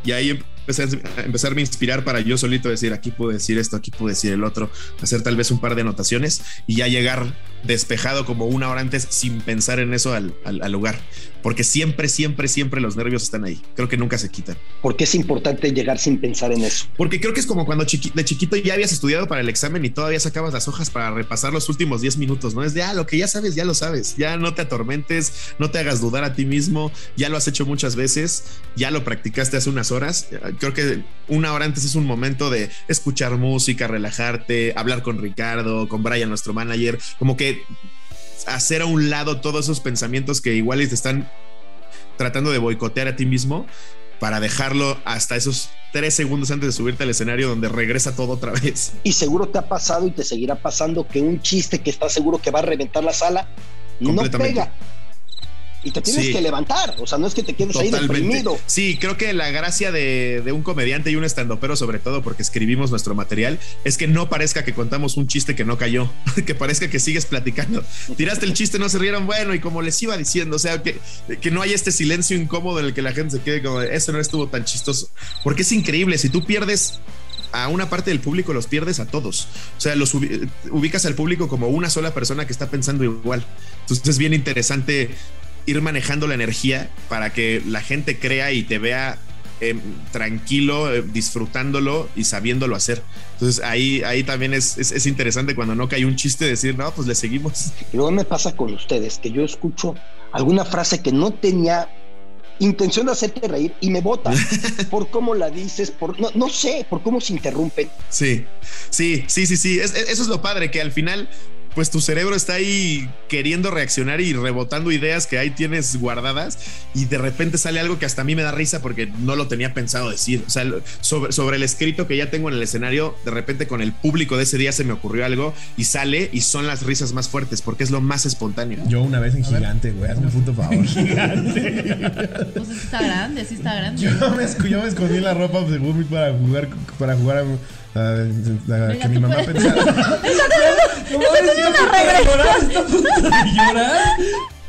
y ahí empezarme a inspirar para yo solito decir, aquí puedo decir esto, aquí puedo decir el otro, hacer tal vez un par de anotaciones y ya llegar despejado como una hora antes sin pensar en eso al, al, lugar. Porque siempre, siempre, siempre los nervios están ahí. Creo que nunca se quitan. ¿Por qué es importante llegar sin pensar en eso? Porque creo que es como cuando de chiquito ya habías estudiado para el examen y todavía sacabas las hojas para repasar los últimos 10 minutos, ¿no? Es de, ah, lo que ya sabes, ya lo sabes. Ya no te atormentes, no te hagas dudar a ti mismo. Ya lo has hecho muchas veces, ya lo practicaste hace unas horas. Creo que una hora antes es un momento de escuchar música, relajarte, hablar con Ricardo, con Brian, nuestro manager, como que hacer a un lado todos esos pensamientos que igual te están tratando de boicotear a ti mismo para dejarlo hasta esos tres segundos antes de subirte al escenario donde regresa todo otra vez. Y seguro te ha pasado y te seguirá pasando que un chiste que estás seguro que va a reventar la sala no pega y te tienes que levantar. O sea, no es que te quedes ahí deprimido. Sí, creo que la gracia de, un comediante y un estandopero, sobre todo porque escribimos nuestro material, es que no parezca que contamos un chiste que no cayó, [laughs] que parezca que sigues platicando. Tiraste el chiste, no se rieron, bueno, y como les iba diciendo, o sea, que, que no hay este silencio incómodo en el que la gente se quede como, eso no estuvo tan chistoso. Porque es increíble, si tú pierdes a una parte del público los pierdes a todos. O sea, los ubicas al público como una sola persona que está pensando igual. Entonces es bien interesante ir manejando la energía para que la gente crea y te vea em, tranquilo, eh, disfrutándolo y sabiéndolo hacer. Entonces ahí, ahí también es, es, interesante cuando no cae un chiste decir, no, pues le seguimos. [laughs] Y luego me pasa con ustedes que yo escucho alguna frase que no tenía intención de hacerte reír y me bota [laughs] por cómo la dices, por no, no, sé, por cómo se interrumpen. Sí, sí, sí, sí, sí. eso es lo padre, que al final pues tu cerebro está ahí queriendo reaccionar y rebotando ideas que ahí tienes guardadas y de repente sale algo que hasta a mí me da risa porque no lo tenía pensado decir. O sea, sobre, sobre el escrito que ya tengo en el escenario, de repente con el público de ese día se me ocurrió algo y sale y son las risas más fuertes porque es lo más espontáneo. Yo una vez en gigante, güey, hazme un puto favor. [laughs] gigante. Pues está grande, sí está grande. Yo me, yo me escondí la ropa según para jugar, para jugar a que mi mamá pensara. [laughs]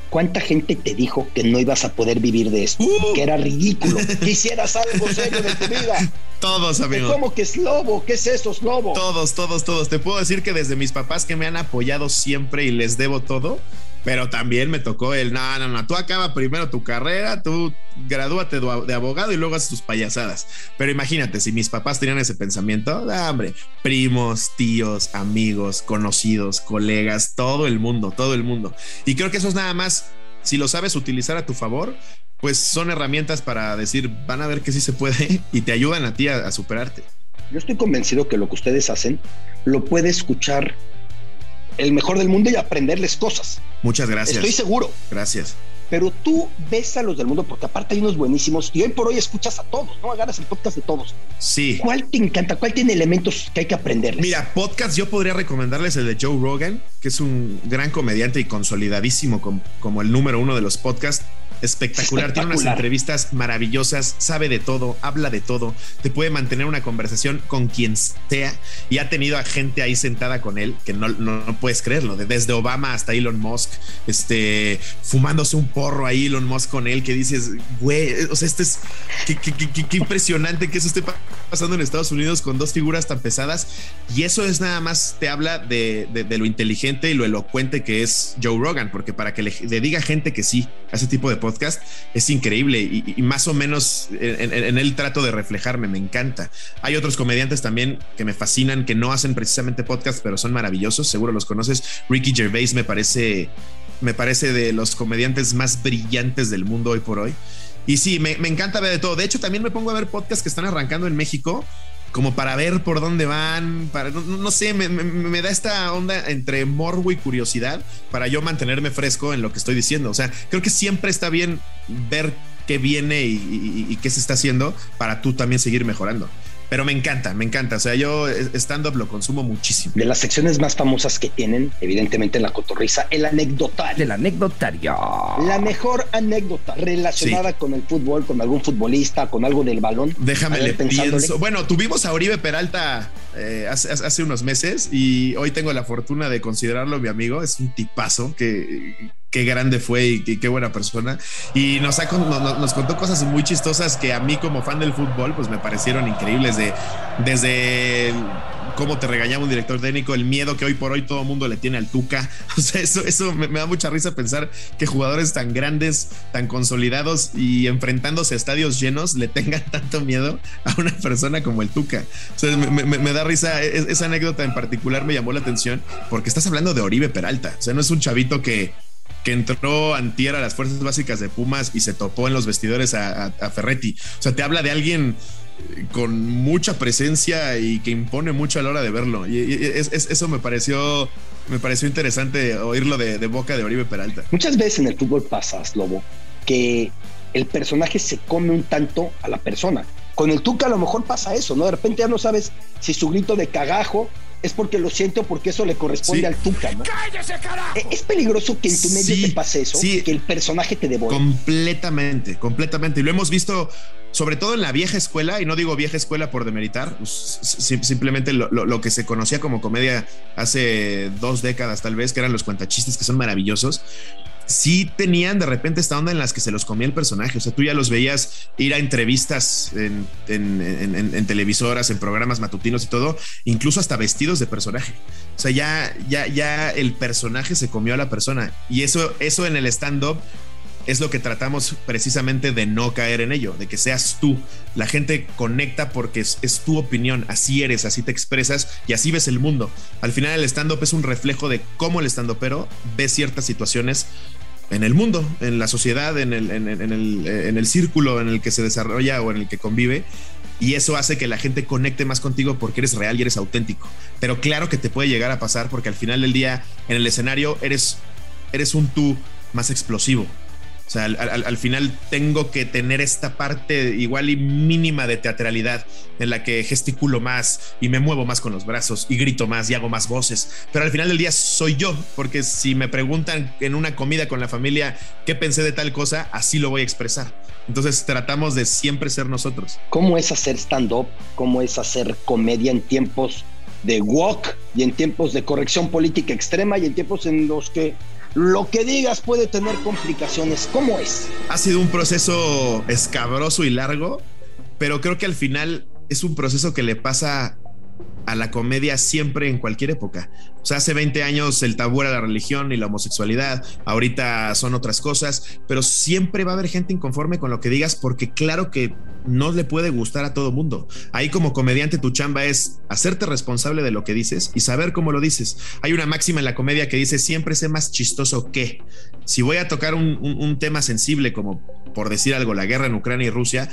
¿Cuánta gente te dijo que no ibas a poder vivir de esto? Uh. que era ridículo. que hicieras algo serio de tu vida. Todos, amigos. ¿Cómo que es lobo? ¿Qué es eso, es lobo? Todos, todos, todos. Te puedo decir que desde mis papás que me han apoyado siempre y les debo todo, pero también me tocó el, no, no, no, tú acaba primero tu carrera, tú gradúate de abogado y luego haces tus payasadas. Pero imagínate, si mis papás tenían ese pensamiento, ah, hombre, primos, tíos, amigos, conocidos, colegas, todo el mundo, todo el mundo. Y creo que eso es nada más, si lo sabes utilizar a tu favor, pues son herramientas para decir, van a ver que sí se puede y te ayudan a ti a superarte. Yo estoy convencido que lo que ustedes hacen lo puede escuchar el mejor del mundo y aprenderles cosas. Muchas gracias. Estoy seguro. Gracias. Pero tú ves a los del mundo, porque aparte hay unos buenísimos, y hoy por hoy escuchas a todos, ¿no? Agarras el podcast de todos. Sí. ¿Cuál te encanta? ¿Cuál tiene elementos que hay que aprender? Mira, podcast yo podría recomendarles el de Joe Rogan, que es un gran comediante y consolidadísimo como, como el número uno de los podcasts espectacular. Tiene unas entrevistas maravillosas, sabe de todo, habla de todo, te puede mantener una conversación con quien sea y ha tenido a gente ahí sentada con él que no, no, puedes creerlo, desde Obama hasta Elon Musk, este, fumándose un porro ahí Elon Musk con él que dices, güey, o sea, este es, qué, qué impresionante que eso esté pasando en Estados Unidos con dos figuras tan pesadas y eso es nada más, te habla de, de, lo inteligente y lo elocuente que es Joe Rogan, porque para que le, le diga gente que sí a ese tipo de podcast es increíble y, más o menos en, el trato de reflejarme, me encanta. Hay otros comediantes también que me fascinan, que no hacen precisamente podcast, pero son maravillosos, seguro los conoces. Ricky Gervais me parece, me parece de los comediantes más brillantes del mundo hoy por hoy. Y sí, me, encanta ver de todo. De hecho, también me pongo a ver podcasts que están arrancando en México como para ver por dónde van, para, no, sé, me, da esta onda entre morbo y curiosidad para yo mantenerme fresco en lo que estoy diciendo. O sea, creo que siempre está bien ver qué viene y qué se está haciendo para tú también seguir mejorando pero me encanta, me encanta. O sea, yo eh, stand-up lo consumo muchísimo. De las secciones más famosas que tienen, evidentemente en la cotorriza, el anecdotario. El anecdotario. La mejor anécdota relacionada con el fútbol, con algún futbolista, con algo del balón. Déjame le pienso. Bueno, tuvimos a Oribe Peralta eh, hace, hace, unos meses y hoy tengo la fortuna de considerarlo mi amigo. Es un tipazo que qué grande fue y, qué buena persona. Y nos, contó cosas muy chistosas que a mí como fan del fútbol pues me parecieron increíbles de, desde cómo te regañaba un director técnico, el miedo que hoy por hoy todo el mundo le tiene al Tuca. [laughs] O sea, eso, eso me, da mucha risa pensar que jugadores tan grandes, tan consolidados y enfrentándose a estadios llenos le tengan [laughs] tanto miedo a una persona como el Tuca. O sea, me, da risa, esa anécdota en particular me llamó la atención porque estás hablando de Oribe Peralta. O sea, no es un chavito que que entró antier a las fuerzas básicas de Pumas y se topó en los vestidores a, Ferretti. O sea, te habla de alguien eh, con mucha presencia y que impone mucho a la hora de verlo. Y, eso me pareció, me pareció interesante oírlo de, boca de Oribe Peralta. Muchas veces en el fútbol pasa, Lobo, que el personaje se come un tanto a la persona. Con el Tuca a lo mejor pasa eso, ¿no? De repente ya no sabes si su grito de cagajo es porque lo siento, porque eso le corresponde al Tuca, ¿no? ¡Cállese, carajo! E, es peligroso que en tu medio te pase eso, que el personaje te devore. Completamente, completamente. Y lo hemos visto sobre todo en la vieja escuela, y no digo vieja escuela por demeritar, simplemente lo, que se conocía como comedia hace dos décadas tal vez, que eran los cuentachistes que son maravillosos, sí tenían de repente esta onda en las que se los comía el personaje. O sea, tú ya los veías ir a entrevistas en, televisoras, en programas matutinos y todo, incluso hasta vestidos de personaje. O sea, ya, ya, ya el personaje se comió a la persona. Y eso, eso en el stand-up es lo que tratamos precisamente de no caer en ello, de que seas tú. La gente conecta porque es, es, tu opinión, así eres, así te expresas y así ves el mundo. Al final el stand-up es un reflejo de cómo el stand-upero ve ciertas situaciones en el mundo, en la sociedad, en el, en, el, en el círculo en el que se desarrolla o en el que convive. Y eso hace que la gente conecte más contigo porque eres real y eres auténtico. Pero claro que te puede llegar a pasar porque al final del día en el escenario eres, eres un tú más explosivo, o sea, al, final tengo que tener esta parte igual y mínima de teatralidad en la que gesticulo más y me muevo más con los brazos y grito más y hago más voces. Pero al final del día soy yo, porque si me preguntan en una comida con la familia qué pensé de tal cosa, así lo voy a expresar. Entonces tratamos de siempre ser nosotros. ¿Cómo es hacer stand-up? ¿Cómo es hacer comedia en tiempos de walk y en tiempos de corrección política extrema y en tiempos en los que lo que digas puede tener complicaciones. ¿Cómo es? Ha sido un proceso escabroso y largo, pero creo que al final es un proceso que le pasa a la comedia siempre en cualquier época. O sea, hace 20 años el tabú era la religión y la homosexualidad, ahorita son otras cosas, pero siempre va a haber gente inconforme con lo que digas porque claro que no le puede gustar a todo mundo. Ahí como comediante tu chamba es hacerte responsable de lo que dices y saber cómo lo dices. Hay una máxima en la comedia que dice siempre sé más chistoso que. Si voy a tocar un, un tema sensible como por decir algo, la guerra en Ucrania y Rusia,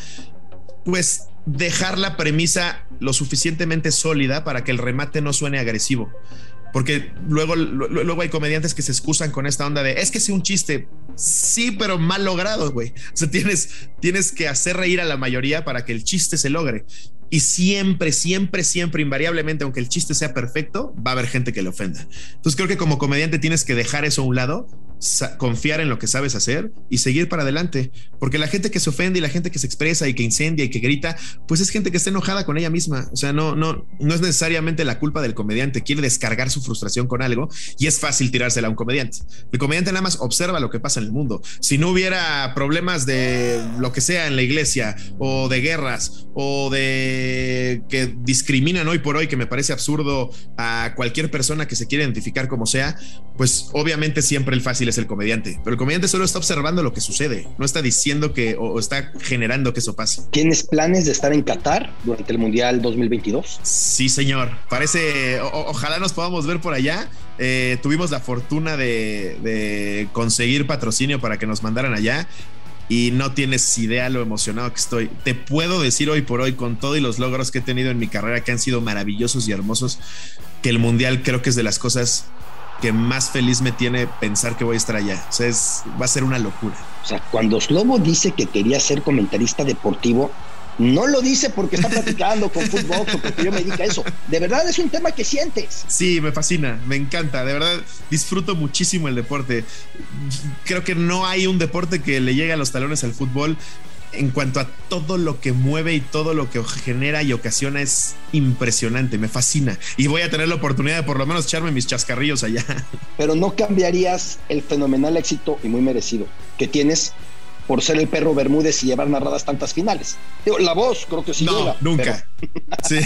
pues dejar la premisa lo suficientemente sólida para que el remate no suene agresivo. Porque luego, luego hay comediantes que se excusan con esta onda de es que es un chiste. Sí, pero mal logrado, güey. O sea, tienes, tienes que hacer reír a la mayoría para que el chiste se logre. Y siempre, siempre, siempre, invariablemente, aunque el chiste sea perfecto, va a haber gente que le ofenda. Entonces creo que como comediante tienes que dejar eso a un lado confiar en lo que sabes hacer y seguir para adelante. Porque la gente que se ofende y la gente que se expresa y que incendia y que grita, pues es gente que está enojada con ella misma. O sea, no, no, no es necesariamente la culpa del comediante. Quiere descargar su frustración con algo y es fácil tirársela a un comediante. El comediante nada más observa lo que pasa en el mundo. Si no hubiera problemas de lo que sea en la iglesia o de guerras o de que discriminan hoy por hoy, que me parece absurdo a cualquier persona que se quiera identificar como sea, pues obviamente siempre el fácil es el comediante, pero el comediante solo está observando lo que sucede, no está diciendo que o, está generando que eso pase. ¿Tienes planes de estar en Qatar durante el Mundial 2022? Sí, señor. Parece, ojalá nos podamos ver por allá. Eh, tuvimos la fortuna de, conseguir patrocinio para que nos mandaran allá y no tienes idea lo emocionado que estoy. Te puedo decir hoy por hoy, con todo y los logros que he tenido en mi carrera, que han sido maravillosos y hermosos, que el Mundial creo que es de las cosas que más feliz me tiene pensar que voy a estar allá. O sea, va a ser una locura. O sea, cuando Slobo dice que quería ser comentarista deportivo, no lo dice porque está platicando con fútbol o porque yo me dedico a eso. De verdad es un tema que sientes. Sí, me fascina, me encanta. De verdad disfruto muchísimo el deporte. Creo que no hay un deporte que le llegue a los talones al fútbol en cuanto a todo lo que mueve y todo lo que genera y ocasiona es impresionante, me fascina. Y voy a tener la oportunidad de por lo menos echarme mis chascarrillos allá. Pero no cambiarías el fenomenal éxito y muy merecido que tienes por ser el perro Bermúdez y llevar narradas tantas finales. Digo, la voz creo que sí No, llega, nunca. [laughs] Sí.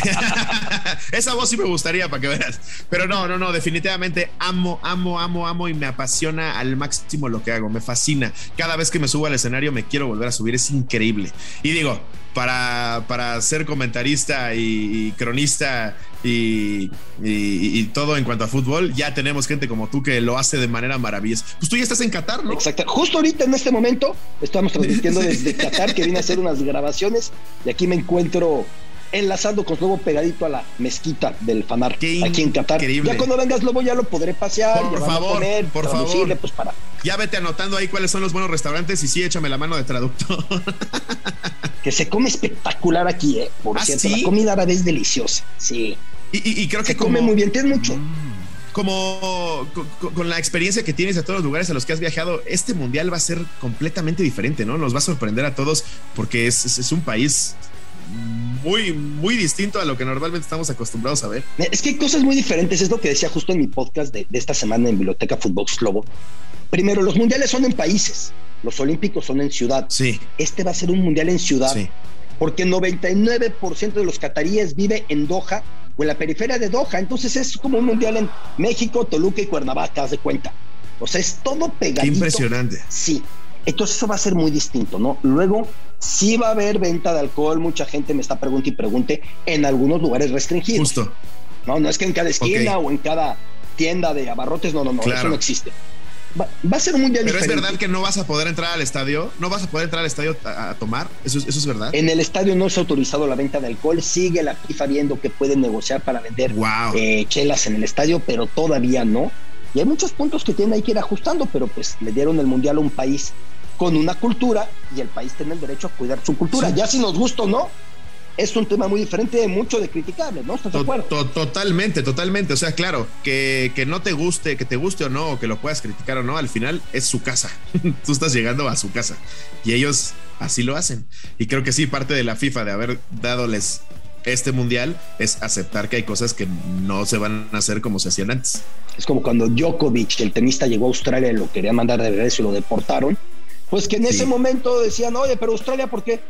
[laughs] Esa voz sí me gustaría para que veas. Pero no, no, no, definitivamente amo, amo, amo, amo y me apasiona al máximo lo que hago. Me fascina. Cada vez que me subo al escenario me quiero volver a subir. Es increíble. Y digo, para, para ser comentarista y, y cronista y, y- y todo en cuanto a fútbol, ya tenemos gente como tú que lo hace de manera maravillosa. Pues tú ya estás en Qatar, ¿no? Exacto. Justo ahorita en este momento estamos transmitiendo [laughs] desde Qatar, que vine a hacer unas grabaciones y aquí me encuentro enlazando con Lobo pegadito a la mezquita del Fanar Qué aquí en Qatar. increíble. Ya cuando vengas Lobo ya lo podré pasear, Por a favor, comer, por favor. pues para Ya vete anotando ahí cuáles son los buenos restaurantes y sí, échame la mano de traductor. [laughs] que se come espectacular aquí, eh. Por ¿Ah, cierto, sí? la comida árabe es deliciosa. Sí. Y, y- y creo Se que come como- muy bien, tienes mucho. como co- co- con, la experiencia que tienes a todos los lugares a los que has viajado, este mundial va a ser completamente diferente, ¿no? Nos va a sorprender a todos porque es, es- es un país muy, muy distinto a lo que normalmente estamos acostumbrados a ver. Es que hay cosas muy diferentes, es lo que decía justo en mi podcast de, de esta semana en Biblioteca Fútbol Globo. Primero, los mundiales son en países, los olímpicos son en ciudad. Sí, Este va a ser un mundial en ciudad, sí. porque 99% de los cataríes vive en Doha o en la periferia de Doha, entonces es como un mundial en México, Toluca y Cuernavaca, haz de cuenta. O sea, es todo Qué pegadito. impresionante. Sí. Entonces eso va a ser muy distinto, ¿no? Luego, sí va a haber venta de alcohol, mucha gente me está preguntando y pregunte en algunos lugares restringidos. Justo. No, no es que en cada esquina o en cada tienda de abarrotes, no, no, no, Claro. eso no existe. Va, va a ser un mundial Pero es verdad que no vas a poder entrar al estadio, no vas a poder entrar al estadio a, a tomar, eso, es- eso es verdad. En el estadio no se ha autorizado la venta de alcohol, sigue la FIFA viendo que pueden negociar para vender Wow. eh, chelas en el estadio, pero todavía no. Y hay muchos puntos que tienen ahí que ir ajustando, pero pues le dieron el mundial a un país con una cultura y el país tiene el derecho a cuidar su cultura. Sí. Ya si nos gusta o no, es un tema muy diferente, mucho de criticable, ¿no? ¿Estás de acuerdo? to- totalmente, totalmente. O sea, claro, que, que no te guste, que te guste o no, o que lo puedas criticar o no, al final es su casa. [laughs] Tú estás llegando a su casa. Y ellos así lo hacen. Y creo que sí, parte de la FIFA de haber dadoles este mundial es aceptar que hay cosas que no se van a hacer como se hacían antes. Es como cuando Djokovic, el tenista, llegó a Australia y lo querían mandar de regreso y lo deportaron. Pues que en Sí. ese momento decían, oye, pero Australia, ¿por qué?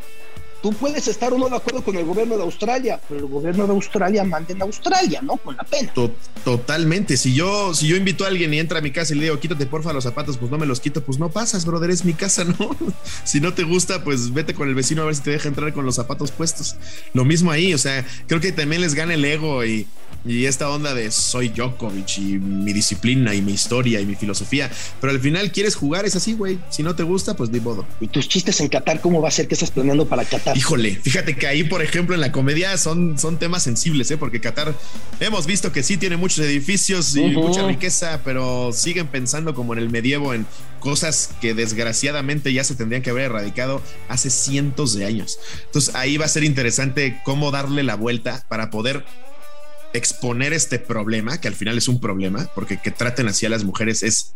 Tú puedes estar o no de acuerdo con el gobierno de Australia, pero el gobierno de Australia manda en Australia, ¿no? Con la pena. To- totalmente. Si yo, si yo invito a alguien y entra a mi casa y le digo, quítate porfa los zapatos, pues no me los quito, pues no pasas, brother, es mi casa, ¿no? [laughs] si no te gusta, pues vete con el vecino a ver si te deja entrar con los zapatos puestos. Lo mismo ahí, o sea, creo que también les gana el ego y, y esta onda de soy Djokovic y mi disciplina y mi historia y mi filosofía. Pero al final quieres jugar, es así, güey. Si no te gusta, pues ni modo. Y tus chistes en Qatar, ¿cómo va a ser que estás planeando para Qatar? Híjole, fíjate que ahí, por ejemplo, en la comedia son, son temas sensibles, ¿eh? porque Qatar hemos visto que sí tiene muchos edificios y mucha riqueza, pero siguen pensando como en el medievo, en cosas que desgraciadamente ya se tendrían que haber erradicado hace cientos de años. Entonces ahí va a ser interesante cómo darle la vuelta para poder exponer este problema, que al final es un problema, porque que traten así a las mujeres es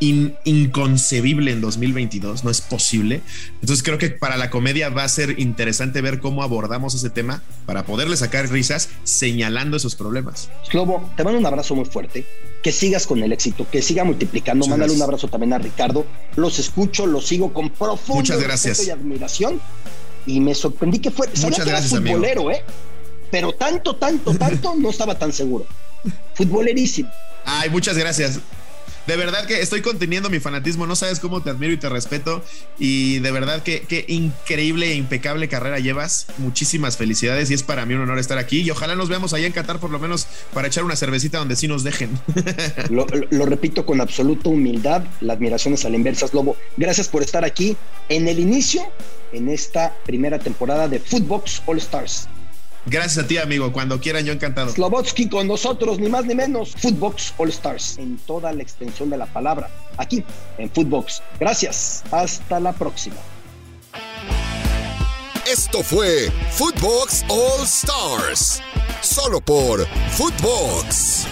in- inconcebible en 2022, no es posible. Entonces creo que para la comedia va a ser interesante ver cómo abordamos ese tema para poderle sacar risas señalando esos problemas. Slobo, te mando un abrazo muy fuerte. Que sigas con el éxito, que siga multiplicando. Muchas Mándale un gracias. abrazo también a Ricardo. Los escucho, los sigo con profundo Muchas gracias. respeto y admiración. Y me sorprendí que fue. Muchas que era gracias, amigo. futbolero, ¿eh? Pero tanto, tanto, tanto no estaba tan seguro. Futbolerísimo. Ay, muchas gracias. De verdad que estoy conteniendo mi fanatismo, no sabes cómo te admiro y te respeto y de verdad que qué increíble e impecable carrera llevas. Muchísimas felicidades y es para mí un honor estar aquí y ojalá nos veamos allá en Qatar por lo menos para echar una cervecita donde sí nos dejen. [laughs] Lo, lo- lo repito con absoluta humildad. La admiración es a la inversa, Slobo. Gracias por estar aquí en el inicio, en esta primera temporada de Footbox All Stars. Gracias a ti, amigo. Cuando quieran, yo encantado. Slobotsky con nosotros, ni más ni menos. Footbox All Stars, en toda la extensión de la palabra, aquí en Footbox. Gracias, hasta la próxima. Esto fue Footbox All Stars. Solo por Footbox.